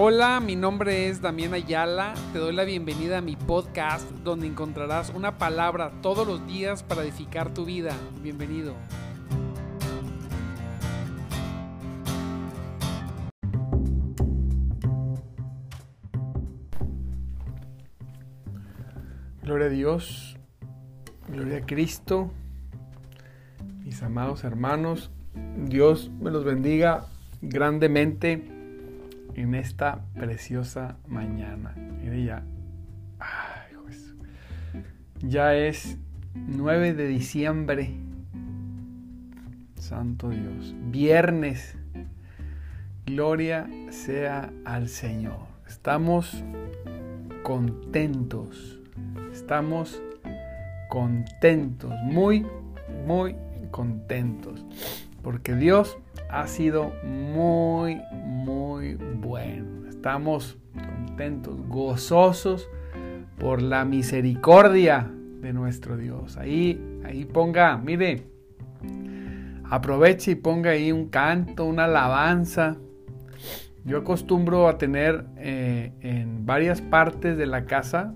Hola, mi nombre es Damián Ayala. Te doy la bienvenida a mi podcast donde encontrarás una palabra todos los días para edificar tu vida. Bienvenido. Gloria a Dios, gloria a Cristo, mis amados hermanos. Dios me los bendiga grandemente en esta preciosa mañana. Mire ya. Ay, pues, ya es 9 de diciembre. Santo Dios. Viernes. Gloria sea al Señor. Estamos contentos. Estamos contentos. Muy, muy contentos. Porque Dios ha sido muy, muy bueno. Estamos contentos, gozosos por la misericordia de nuestro Dios. Ahí, ahí ponga, mire, aproveche y ponga ahí un canto, una alabanza. Yo acostumbro a tener eh, en varias partes de la casa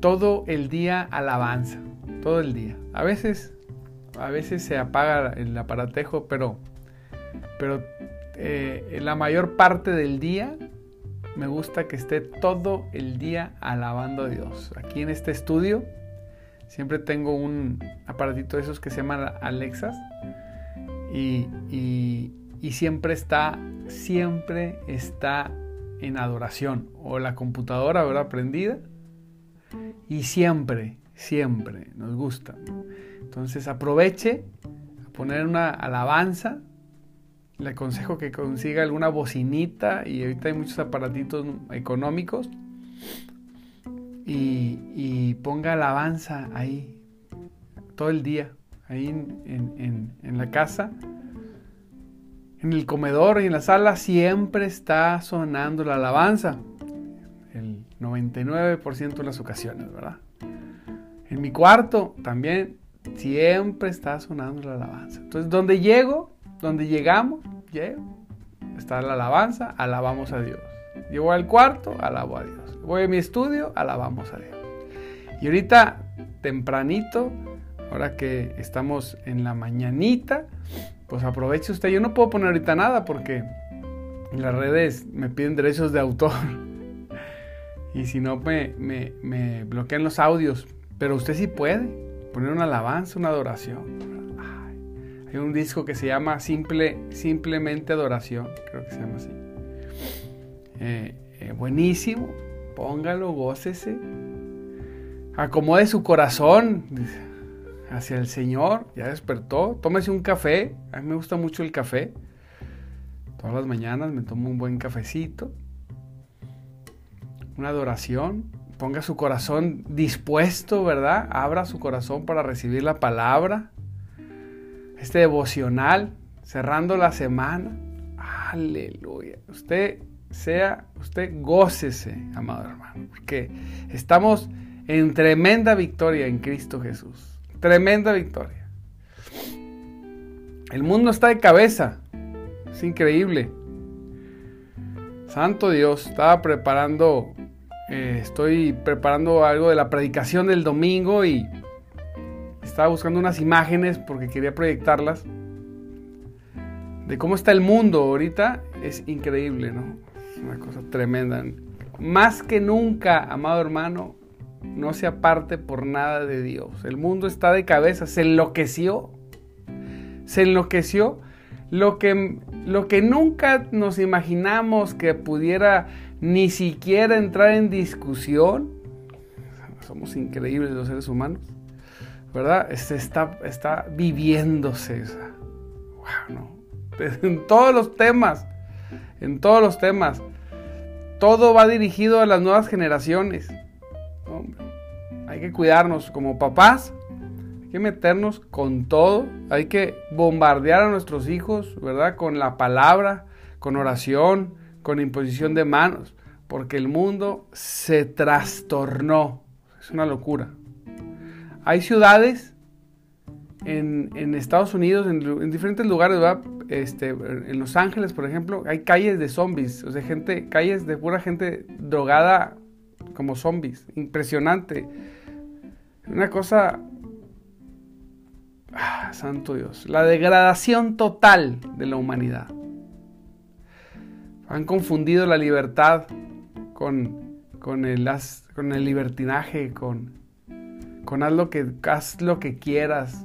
todo el día alabanza, todo el día. A veces a veces se apaga el aparatejo, pero, pero eh, la mayor parte del día me gusta que esté todo el día alabando a Dios. Aquí en este estudio siempre tengo un aparatito de esos que se llaman Alexas y, y siempre está, siempre está en adoración o la computadora ahora prendida y siempre, siempre nos gusta. Entonces aproveche a poner una alabanza. Le aconsejo que consiga alguna bocinita y ahorita hay muchos aparatitos económicos. Y, ponga alabanza ahí todo el día, ahí en, en la casa. En el comedor y en la sala siempre está sonando la alabanza. El 99% de las ocasiones, ¿verdad? En mi cuarto también Siempre está sonando la alabanza. Entonces, donde llego, donde llegamos, llego, está la alabanza, alabamos a Dios. Llego al cuarto, alabo a Dios. Voy a mi estudio, alabamos a Dios. Y ahorita, tempranito, ahora que estamos en la mañanita, pues aproveche usted. Yo no puedo poner ahorita nada porque las redes me piden derechos de autor. Y si no, me, me, me bloquean los audios. Pero usted sí puede poner una alabanza, una adoración. hay un disco que se llama Simple, Simplemente Adoración, creo que se llama así. Eh, eh, buenísimo, póngalo, gócese. Acomode su corazón hacia el Señor, ya despertó. Tómese un café, a mí me gusta mucho el café. Todas las mañanas me tomo un buen cafecito. Una adoración ponga su corazón dispuesto, ¿verdad? Abra su corazón para recibir la palabra. Este devocional, cerrando la semana. Aleluya. Usted sea, usted gócese, amado hermano, porque estamos en tremenda victoria en Cristo Jesús. Tremenda victoria. El mundo está de cabeza. Es increíble. Santo Dios, estaba preparando eh, estoy preparando algo de la predicación del domingo y estaba buscando unas imágenes porque quería proyectarlas. De cómo está el mundo ahorita es increíble, ¿no? Es una cosa tremenda. Más que nunca, amado hermano, no se aparte por nada de Dios. El mundo está de cabeza, se enloqueció. Se enloqueció. Lo que, lo que nunca nos imaginamos que pudiera ni siquiera entrar en discusión. Somos increíbles los seres humanos, ¿verdad? Este está, está viviéndose. En todos los temas, en todos los temas, todo va dirigido a las nuevas generaciones. Hay que cuidarnos como papás, hay que meternos con todo, hay que bombardear a nuestros hijos, ¿verdad? Con la palabra, con oración, con imposición de manos, porque el mundo se trastornó. Es una locura. Hay ciudades en, Estados Unidos, en, diferentes lugares, Este, en Los Ángeles, por ejemplo, hay calles de zombies, o sea, gente, calles de pura gente drogada como zombies. Impresionante. Una cosa... Ah, santo Dios. La degradación total de la humanidad. Han confundido la libertad con, con, el, con el libertinaje, con, con haz lo que, haz lo que quieras.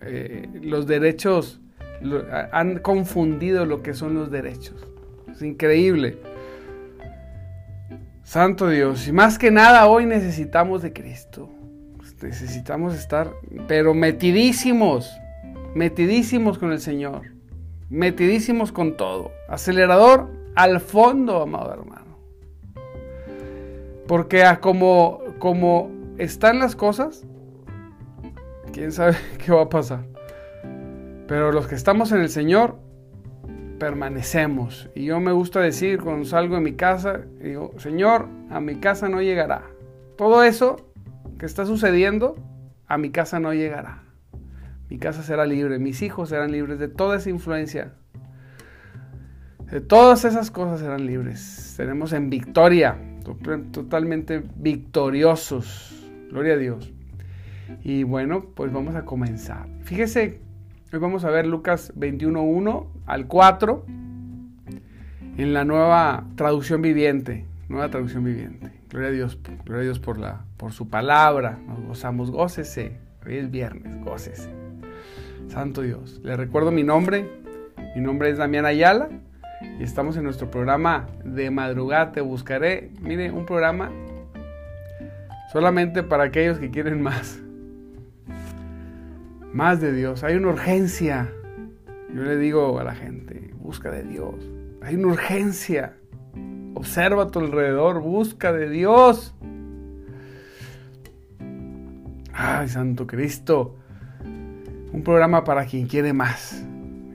Eh, los derechos han confundido lo que son los derechos. Es increíble. Santo Dios, y más que nada hoy necesitamos de Cristo. Necesitamos estar, pero metidísimos, metidísimos con el Señor, metidísimos con todo. Acelerador al fondo, amado hermano. Porque a como, como están las cosas, quién sabe qué va a pasar. Pero los que estamos en el Señor, permanecemos. Y yo me gusta decir cuando salgo de mi casa, digo, Señor, a mi casa no llegará. Todo eso que está sucediendo, a mi casa no llegará. Mi casa será libre, mis hijos serán libres de toda esa influencia. De todas esas cosas serán libres. Seremos en victoria, totalmente victoriosos. Gloria a Dios. Y bueno, pues vamos a comenzar. Fíjese Hoy vamos a ver Lucas 21.1 al 4 en la nueva traducción viviente. Nueva traducción viviente. Gloria a Dios, gloria a Dios por, la, por su palabra. Nos gozamos, gócese. Hoy es viernes, gócese. Santo Dios. Le recuerdo mi nombre. Mi nombre es Damián Ayala y estamos en nuestro programa de madrugada Te Buscaré. Mire, un programa solamente para aquellos que quieren más más de Dios. Hay una urgencia. Yo le digo a la gente, busca de Dios. Hay una urgencia. Observa a tu alrededor, busca de Dios. Ay, Santo Cristo. Un programa para quien quiere más,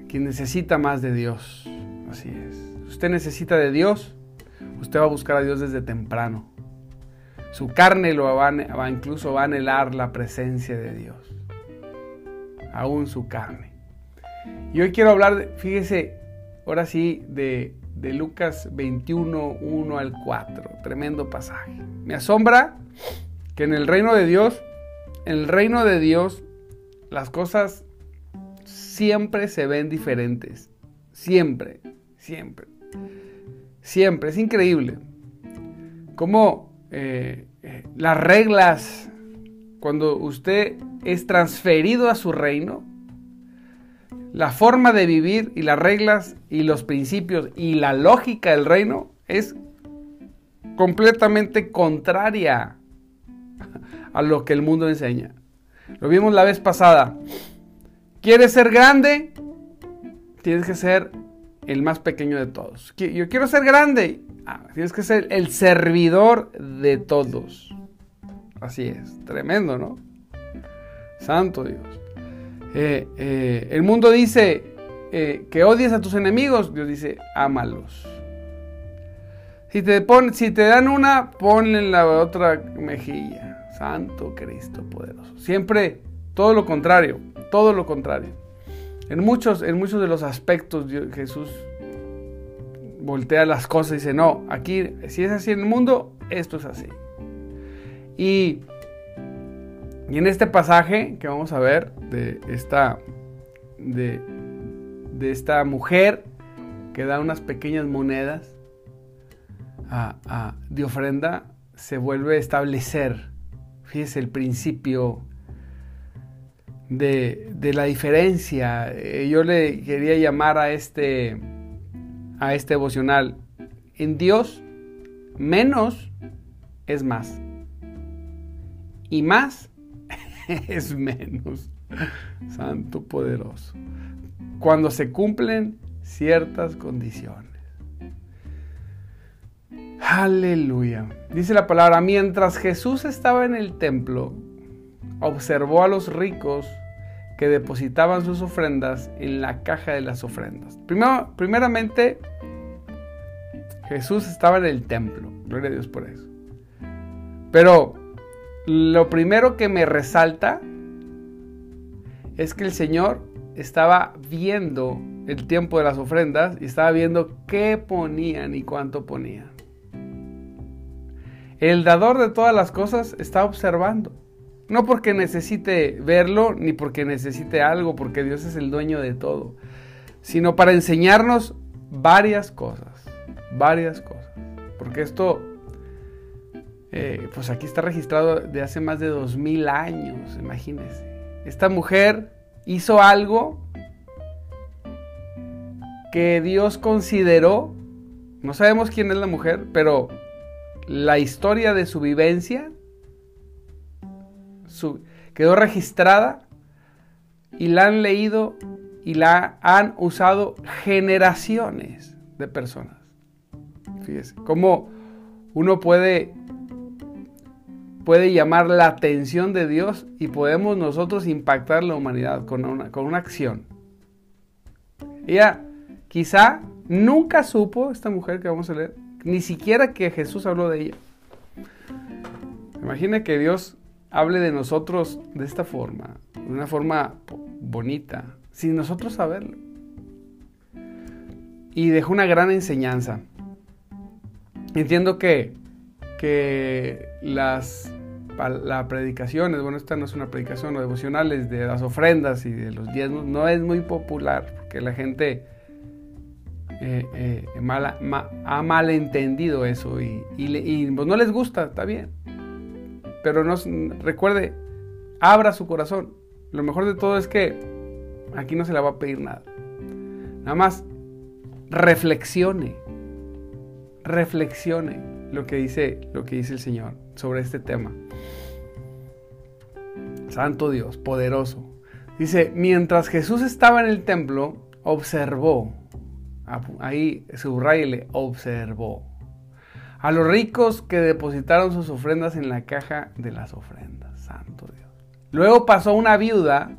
quien necesita más de Dios. Así es. Usted necesita de Dios, usted va a buscar a Dios desde temprano. Su carne lo va, va incluso va a anhelar la presencia de Dios aún su carne. Y hoy quiero hablar, fíjese, ahora sí, de, de Lucas 21, 1 al 4. Tremendo pasaje. Me asombra que en el reino de Dios, en el reino de Dios, las cosas siempre se ven diferentes. Siempre, siempre. Siempre. Es increíble. Cómo eh, eh, las reglas, cuando usted es transferido a su reino, la forma de vivir y las reglas y los principios y la lógica del reino es completamente contraria a lo que el mundo enseña. Lo vimos la vez pasada. ¿Quieres ser grande? Tienes que ser el más pequeño de todos. Yo quiero ser grande. Ah, tienes que ser el servidor de todos. Así es. Tremendo, ¿no? Santo Dios. Eh, eh, el mundo dice eh, que odies a tus enemigos, Dios dice, ámalos. Si te, si te dan una, ponle en la otra mejilla. Santo Cristo poderoso. Siempre todo lo contrario, todo lo contrario. En muchos, en muchos de los aspectos Jesús voltea las cosas y dice, no, aquí, si es así en el mundo, esto es así. Y y en este pasaje que vamos a ver de esta, de, esta mujer que da unas pequeñas monedas de ofrenda, se vuelve a establecer, fíjese, el principio de, de, la diferencia. Eh, yo le quería llamar a este, a este devocional, en Dios menos es más. Y más es menos. Santo poderoso. Cuando se cumplen ciertas condiciones. Aleluya. Dice la palabra, mientras Jesús estaba en el templo, observó a los ricos que depositaban sus ofrendas en la caja de las ofrendas. Primero, primeramente, Jesús estaba en el templo. Gloria a Dios por eso. Pero lo primero que me resalta es que el Señor estaba viendo el tiempo de las ofrendas y estaba viendo qué ponían y cuánto ponían. El dador de todas las cosas está observando. No porque necesite verlo ni porque necesite algo, porque Dios es el dueño de todo, sino para enseñarnos varias cosas, varias cosas. Porque esto, eh, pues aquí está registrado de hace más de dos mil años, imagínense. Esta mujer hizo algo que Dios consideró, no sabemos quién es la mujer, pero la historia de su vivencia quedó registrada y la han leído y la han usado generaciones de personas. Fíjese, cómo uno puede, puede llamar la atención de Dios y podemos nosotros impactar la humanidad con una, con una acción. Ella quizá nunca supo, esta mujer que vamos a leer, ni siquiera que Jesús habló de ella. Imagina que Dios hable de nosotros de esta forma, de una forma bonita, sin nosotros saberlo. Y dejó una gran enseñanza. Entiendo que, que las la predicaciones, bueno, esta no es una predicación o devocionales de las ofrendas y de los diezmos, no es muy popular, porque la gente eh, eh, ha malentendido eso y, y, pues no les gusta, está bien. Pero no, recuerde, abra su corazón. Lo mejor de todo es que aquí no se le va a pedir nada. Nada más reflexione. Reflexione lo que dice, lo que dice el Señor sobre este tema. Santo Dios, poderoso. Dice, mientras Jesús estaba en el templo, observó, ahí subrayele, observó a los ricos que depositaron sus ofrendas en la caja de las ofrendas. Santo Dios. Luego pasó una viuda,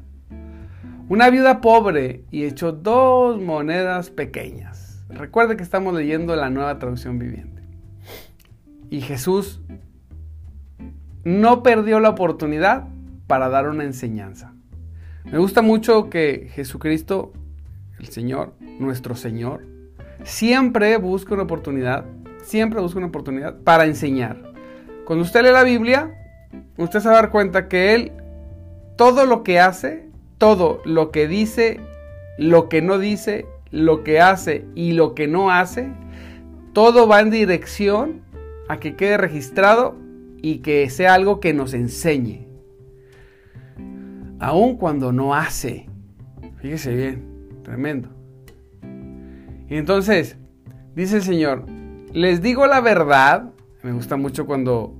una viuda pobre, y echó dos monedas pequeñas. Recuerde que estamos leyendo la nueva traducción viviente. Y Jesús no perdió la oportunidad para dar una enseñanza. Me gusta mucho que Jesucristo, el Señor, nuestro Señor, siempre busca una oportunidad siempre busca una oportunidad para enseñar. Cuando usted lee la Biblia, usted se va a dar cuenta que Él, todo lo que hace, todo lo que dice, lo que no dice, lo que hace y lo que no hace, todo va en dirección a que quede registrado y que sea algo que nos enseñe. Aun cuando no hace. Fíjese bien, tremendo. Y entonces, dice el Señor, les digo la verdad, me gusta mucho cuando,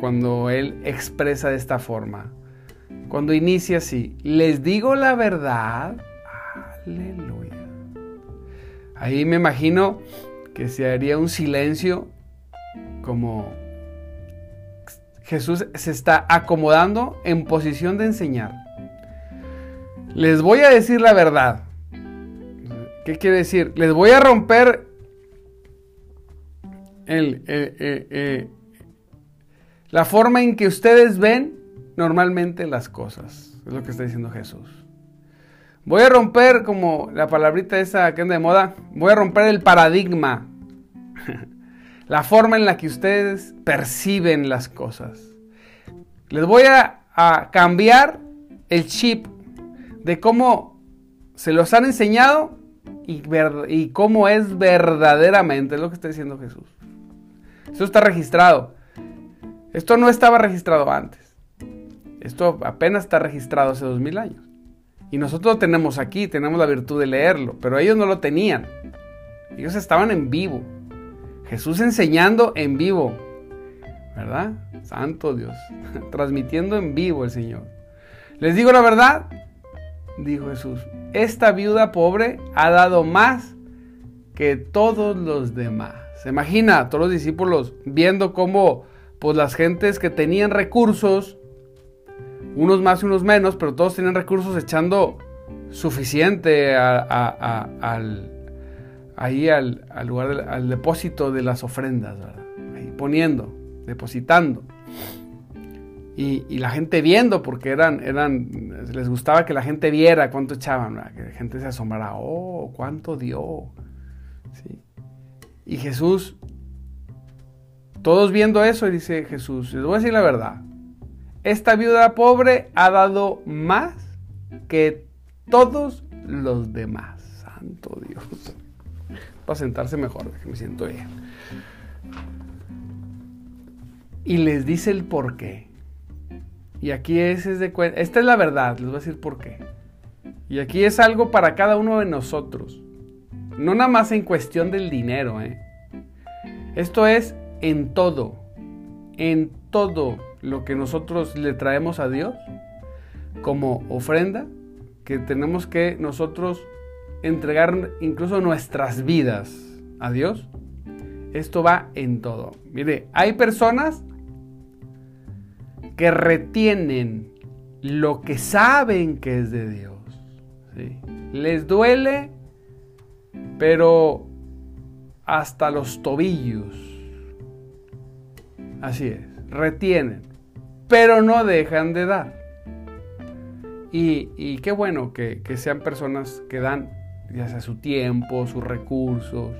cuando él expresa de esta forma. Cuando inicia así, les digo la verdad, aleluya. Ahí me imagino que se haría un silencio como Jesús se está acomodando en posición de enseñar. Les voy a decir la verdad. ¿Qué quiere decir? Les voy a romper el, eh, la forma en que ustedes ven normalmente las cosas. Es lo que está diciendo Jesús. Voy a romper, como la palabrita esa que anda de moda, voy a romper el paradigma. la forma en la que ustedes perciben las cosas. Les voy a, cambiar el chip de cómo se los han enseñado y, cómo es verdaderamente, lo que está diciendo Jesús. Eso está registrado. Esto no estaba registrado antes. Esto apenas está registrado hace dos mil años. Y nosotros lo tenemos aquí, tenemos la virtud de leerlo, pero ellos no lo tenían. Ellos estaban en vivo. Jesús enseñando en vivo. ¿Verdad? Santo Dios. Transmitiendo en vivo el Señor. Les digo la verdad, dijo Jesús. Esta viuda pobre ha dado más que todos los demás. Se imagina todos los discípulos viendo cómo pues las gentes que tenían recursos, unos más y unos menos, pero todos tenían recursos echando suficiente al, ahí al, lugar, al depósito de las ofrendas, Ahí poniendo, depositando. y, la gente viendo, porque eran, eran, les gustaba que la gente viera cuánto echaban, que la gente se asombrara, oh, cuánto dio. Y Jesús, todos viendo eso, dice Jesús, les voy a decir la verdad, esta viuda pobre ha dado más que todos los demás. Santo Dios. Para sentarse mejor, que me siento bien. Y les dice el por qué. Y aquí es, es de Esta es la verdad, les voy a decir por qué. Y aquí es algo para cada uno de nosotros. No nada más en cuestión del dinero, ¿eh? Esto es en todo. En todo lo que nosotros le traemos a Dios como ofrenda, que tenemos que nosotros entregar incluso nuestras vidas a Dios. Esto va en todo. Mire, hay personas que retienen lo que saben que es de Dios. Les duele, pero hasta los tobillos. Así es, retienen, pero no dejan de dar. Y, qué bueno que, sean personas que dan ya sea su tiempo, sus recursos,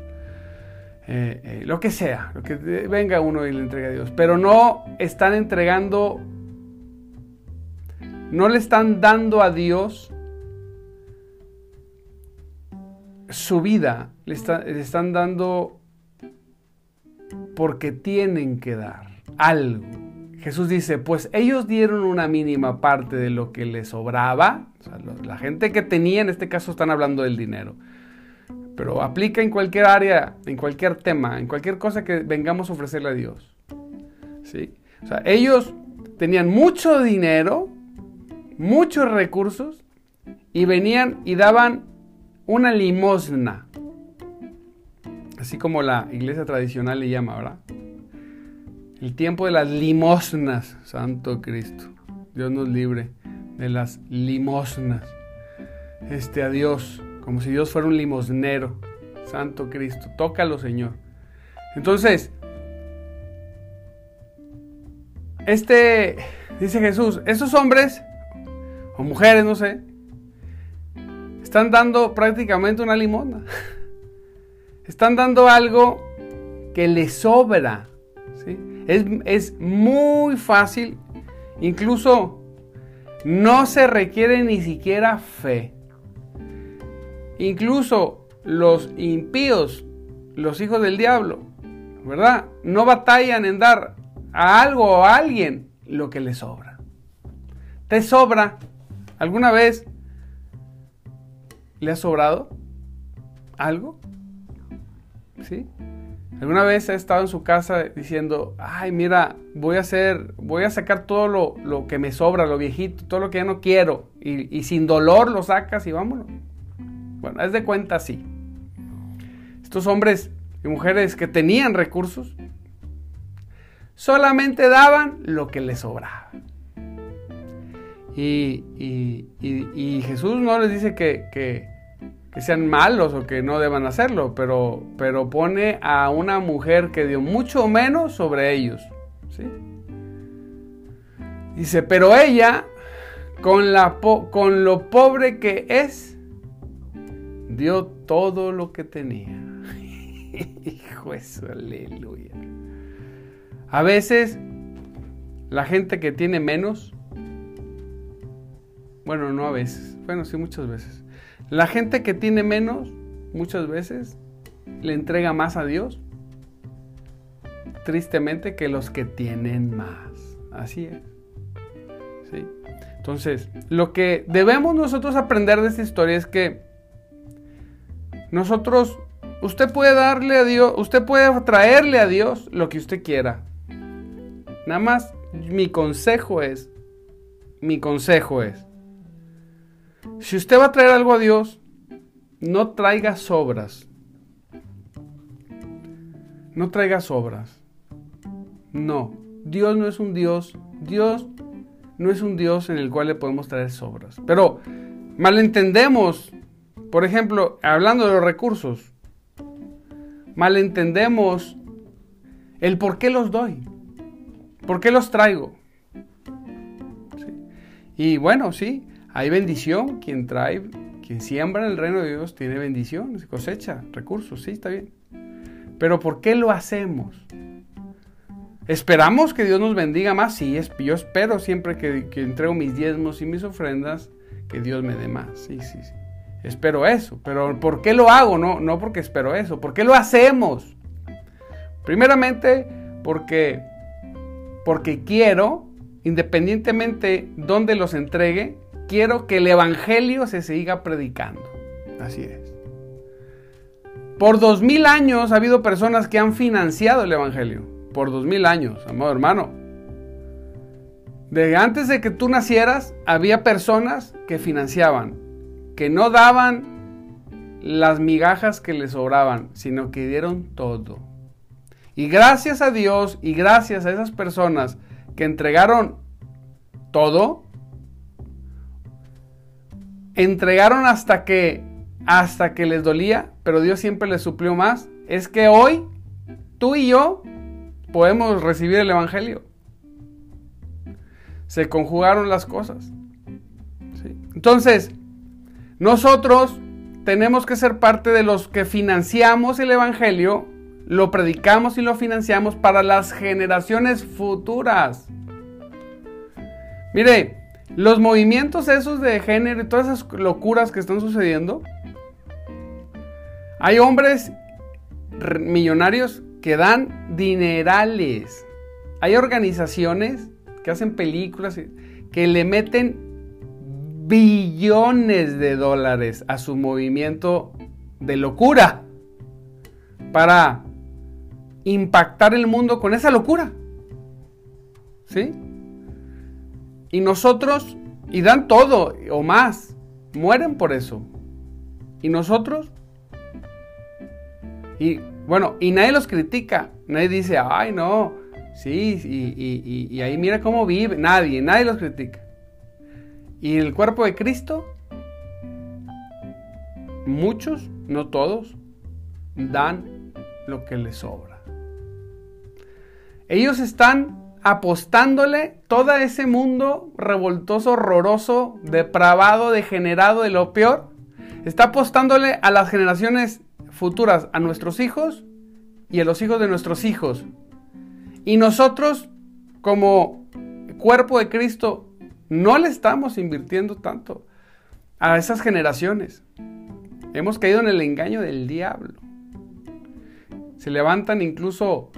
eh, eh, lo que sea, lo que venga uno y le entregue a Dios, pero no están entregando, no le están dando a Dios su vida, le, están dando porque tienen que dar algo. Jesús dice, pues ellos dieron una mínima parte de lo que les sobraba. la gente que tenía, en este caso están hablando del dinero. Pero aplica en cualquier área, en cualquier tema, en cualquier cosa que vengamos a ofrecerle a Dios. ¿Sí? O sea, ellos tenían mucho dinero, muchos recursos, y venían y daban una limosna. Así como la iglesia tradicional le llama, ¿verdad? El tiempo de las limosnas, Santo Cristo. Dios nos libre de las limosnas. Este a Dios, como si Dios fuera un limosnero. Santo Cristo, tócalo, Señor. Entonces, este, dice Jesús, esos hombres, o mujeres, no sé, están dando prácticamente una limosna. Están dando algo que les sobra. ¿sí? Es, muy fácil, incluso no se requiere ni siquiera fe. Incluso los impíos, los hijos del diablo, ¿verdad? No batallan en dar a algo o a alguien lo que les sobra. ¿Te sobra? ¿Alguna vez le ha sobrado algo? ¿Sí? ¿Alguna vez ha estado en su casa diciendo, ay, mira, voy a hacer, voy a sacar todo lo, que me sobra, lo viejito, todo lo que ya no quiero, y, y, sin dolor lo sacas y vámonos? Bueno, es de cuenta así. Estos hombres y mujeres que tenían recursos, solamente daban lo que les sobraba. Y, Jesús no les dice que, sean malos o que no deban hacerlo, pero, pero pone a una mujer que dio mucho menos sobre ellos. ¿sí? Dice, pero ella, con, la con lo pobre que es, dio todo lo que tenía. Hijo eso, aleluya. A veces, la gente que tiene menos, bueno, no a veces, bueno, sí muchas veces la gente que tiene menos, muchas veces, le entrega más a Dios, tristemente, que los que tienen más. Así es. ¿Sí? Entonces, lo que debemos nosotros aprender de esta historia es que nosotros, usted puede darle a Dios, usted puede traerle a Dios lo que usted quiera. Nada más, mi consejo es, mi consejo es, si usted va a traer algo a Dios, no traiga sobras. No traiga sobras. No, Dios no es un Dios. Dios no es un Dios en el cual le podemos traer sobras. Pero malentendemos, por ejemplo, hablando de los recursos, malentendemos el por qué los doy, por qué los traigo. Y bueno, sí, hay bendición. Quien trae, quien siembra en el reino de Dios tiene bendición, cosecha, recursos, sí, está bien. Pero ¿por qué lo hacemos? ¿Esperamos que Dios nos bendiga más? Sí, yo espero siempre que, entrego mis diezmos y mis ofrendas, que Dios me dé más. Sí, sí, sí. Espero eso. Pero ¿por qué lo hago? No, no porque espero eso. ¿Por qué lo hacemos? Primeramente, porque, porque quiero, independientemente dónde los entregue, quiero que el Evangelio se siga predicando. Así es. Por dos mil años ha habido personas que han financiado el Evangelio. Por dos mil años, amado hermano. De antes de que tú nacieras, había personas que financiaban, que no daban las migajas que les sobraban, sino que dieron todo. Y gracias a Dios y gracias a esas personas que entregaron todo, entregaron hasta que hasta que les dolía, pero Dios siempre les suplió más, es que hoy tú y yo podemos recibir el evangelio. Se conjugaron las cosas. Entonces, nosotros tenemos que ser parte de los que financiamos el evangelio lo predicamos y lo financiamos para las generaciones futuras. Mire, los movimientos esos de género y todas esas locuras que están sucediendo, hay hombres millonarios que dan dinerales. Hay organizaciones que hacen películas que le meten billones de dólares a su movimiento de locura para impactar el mundo con esa locura. ¿Sí? Y nosotros, y dan todo o más, mueren por eso. Y nosotros, y bueno, y nadie los critica, nadie dice, ay no, sí, y, y ahí mira cómo vive, nadie, nadie los critica. Y el cuerpo de Cristo, muchos, no todos, dan lo que les sobra. Ellos están apostándole todo ese mundo revoltoso, horroroso, depravado, degenerado de lo peor. Está apostándole a las generaciones futuras, a nuestros hijos y a los hijos de nuestros hijos. Y nosotros, como cuerpo de Cristo, no le estamos invirtiendo tanto a esas generaciones. Hemos caído en el engaño del diablo. Se levantan incluso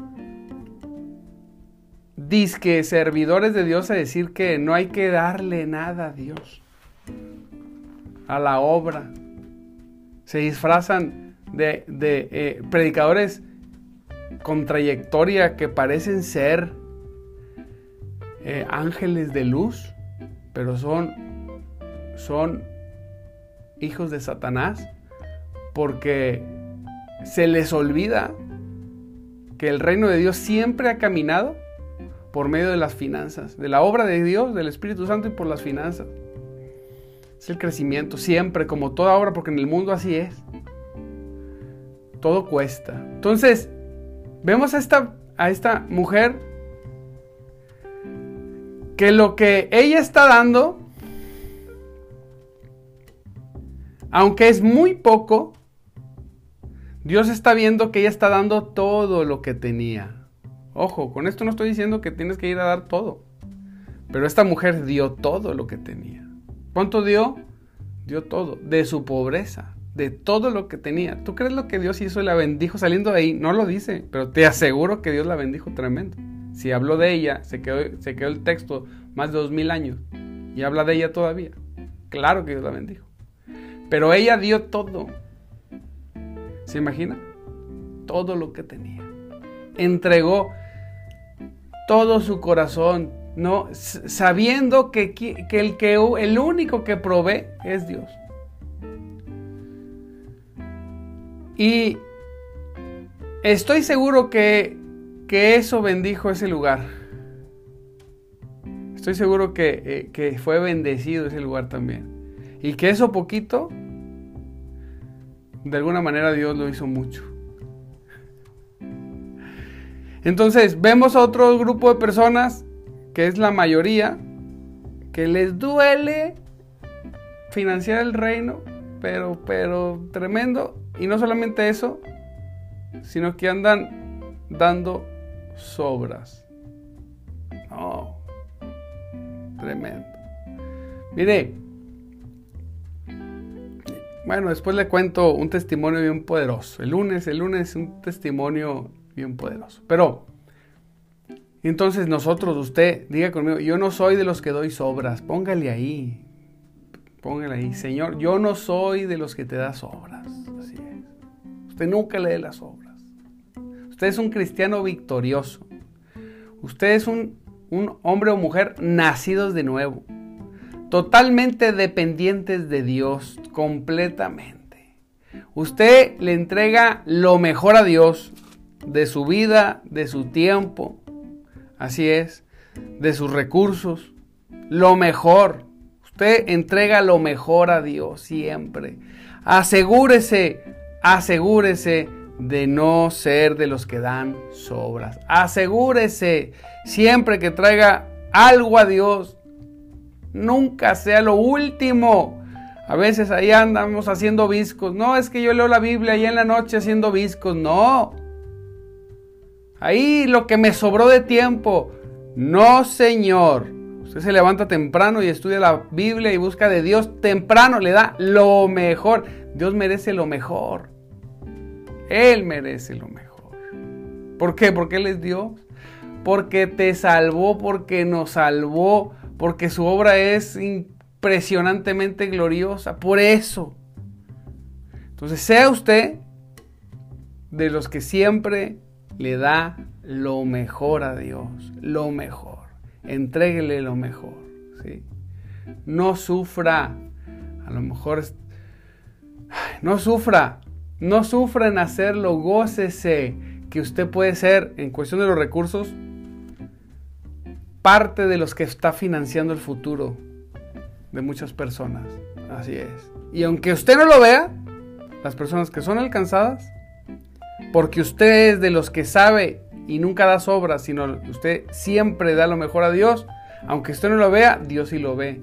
disque servidores de Dios a decir que no hay que darle nada a Dios, a la obra. Se disfrazan de, eh, predicadores con trayectoria que parecen ser eh, ángeles de luz, pero son, son hijos de Satanás porque se les olvida que el reino de Dios siempre ha caminado por medio de las finanzas, de la obra de Dios, del Espíritu Santo y por las finanzas. Es el crecimiento, siempre, como toda obra, porque en el mundo así es. Todo cuesta. Entonces, vemos a esta, a esta mujer que lo que ella está dando, aunque es muy poco, Dios está viendo que ella está dando todo lo que tenía. Ojo, con esto no estoy diciendo que tienes que ir a dar todo. Pero esta mujer dio todo lo que tenía. ¿Cuánto dio? Dio todo. De su pobreza. De todo lo que tenía. ¿Tú crees lo que Dios hizo y la bendijo saliendo de ahí? No lo dice, pero te aseguro que Dios la bendijo tremendo. Si habló de ella, se quedó, se quedó el texto más de dos mil años. Y habla de ella todavía. Claro que Dios la bendijo. Pero ella dio todo. ¿Se imagina? Todo lo que tenía. Entregó todo su corazón, ¿no? sabiendo que, el, que el único que provee es Dios. Y estoy seguro que, que eso bendijo ese lugar. Estoy seguro que, eh, que fue bendecido ese lugar también. Y que eso poquito, de alguna manera Dios lo hizo mucho. Entonces, vemos a otro grupo de personas, que es la mayoría, que les duele financiar el reino, pero, pero tremendo. Y no solamente eso, sino que andan dando sobras. Oh, tremendo. Mire, bueno, después le cuento un testimonio bien poderoso. El lunes, el lunes un testimonio bien poderoso. Pero, entonces nosotros, usted, diga conmigo, yo no soy de los que doy sobras. Póngale ahí. Póngale ahí. Señor, yo no soy de los que te da sobras. Así es. Usted nunca le dé las obras. Usted es un cristiano victorioso. Usted es un, un hombre o mujer nacidos de nuevo totalmente dependientes de Dios, completamente. Usted le entrega lo mejor a Dios de su vida, de su tiempo, así es, de sus recursos, lo mejor. Usted entrega lo mejor a Dios siempre. Asegúrese, asegúrese de no ser de los que dan sobras. Asegúrese siempre que traiga algo a Dios, nunca sea lo último. A veces ahí andamos haciendo viscos. No, es que yo leo la Biblia ahí en la noche haciendo viscos. No. Ahí lo que me sobró de tiempo. No, Señor. Usted se levanta temprano y estudia la Biblia y busca de Dios temprano. Le da lo mejor. Dios merece lo mejor. Él merece lo mejor. ¿Por qué? Porque Él es Dios. Porque te salvó, porque nos salvó porque su obra es impresionantemente gloriosa. Por eso. Entonces, sea usted de los que siempre le da lo mejor a Dios, lo mejor. Entréguele lo mejor. ¿sí? No sufra, a lo mejor, no sufra, no sufra en hacerlo, gócese que usted puede ser, en cuestión de los recursos, parte de los que está financiando el futuro de muchas personas. Así es. Y aunque usted no lo vea, las personas que son alcanzadas, porque usted es de los que sabe y nunca da sobras, sino usted siempre da lo mejor a Dios, aunque usted no lo vea, Dios sí lo ve.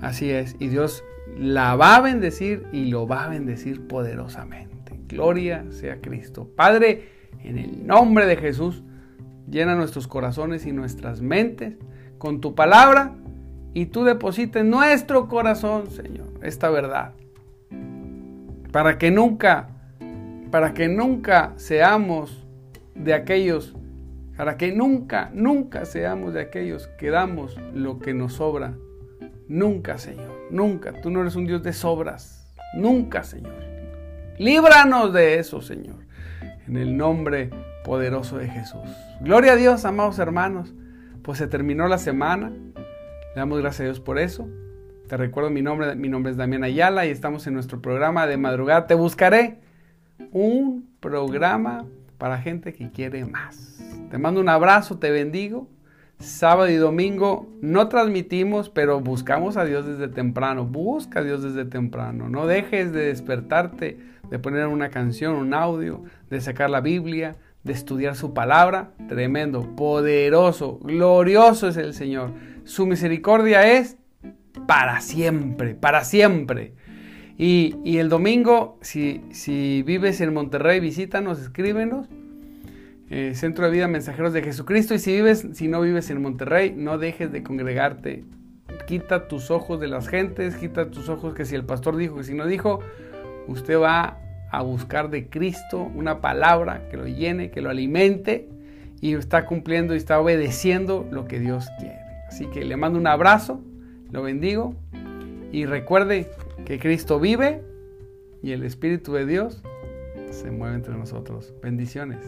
Así es. Y Dios la va a bendecir y lo va a bendecir poderosamente. Gloria sea Cristo. Padre, en el nombre de Jesús, Llena nuestros corazones y nuestras mentes con tu palabra y tú deposites en nuestro corazón, Señor, esta verdad. Para que nunca, para que nunca seamos de aquellos, para que nunca, nunca seamos de aquellos que damos lo que nos sobra. Nunca, Señor, nunca. Tú no eres un Dios de sobras. Nunca, Señor. Líbranos de eso, Señor. En el nombre poderoso de Jesús. Gloria a Dios, amados hermanos. Pues se terminó la semana. Le damos gracias a Dios por eso. Te recuerdo mi nombre, mi nombre es Damián Ayala y estamos en nuestro programa de madrugada. Te buscaré un programa para gente que quiere más. Te mando un abrazo, te bendigo. Sábado y domingo no transmitimos, pero buscamos a Dios desde temprano. Busca a Dios desde temprano. No dejes de despertarte, de poner una canción, un audio, de sacar la Biblia, de estudiar su palabra. Tremendo, poderoso, glorioso es el Señor. Su misericordia es para siempre, para siempre. Y, el domingo, si, si, vives en Monterrey, visítanos, escríbenos. Eh, Centro de Vida Mensajeros de Jesucristo. Y si vives, si no vives en Monterrey, no dejes de congregarte. Quita tus ojos de las gentes, quita tus ojos que si el pastor dijo, que si no dijo, usted va a buscar de Cristo una palabra que lo llene, que lo alimente y está cumpliendo y está obedeciendo lo que Dios quiere. Así que le mando un abrazo, lo bendigo y recuerde que Cristo vive y el Espíritu de Dios se mueve entre nosotros. Bendiciones.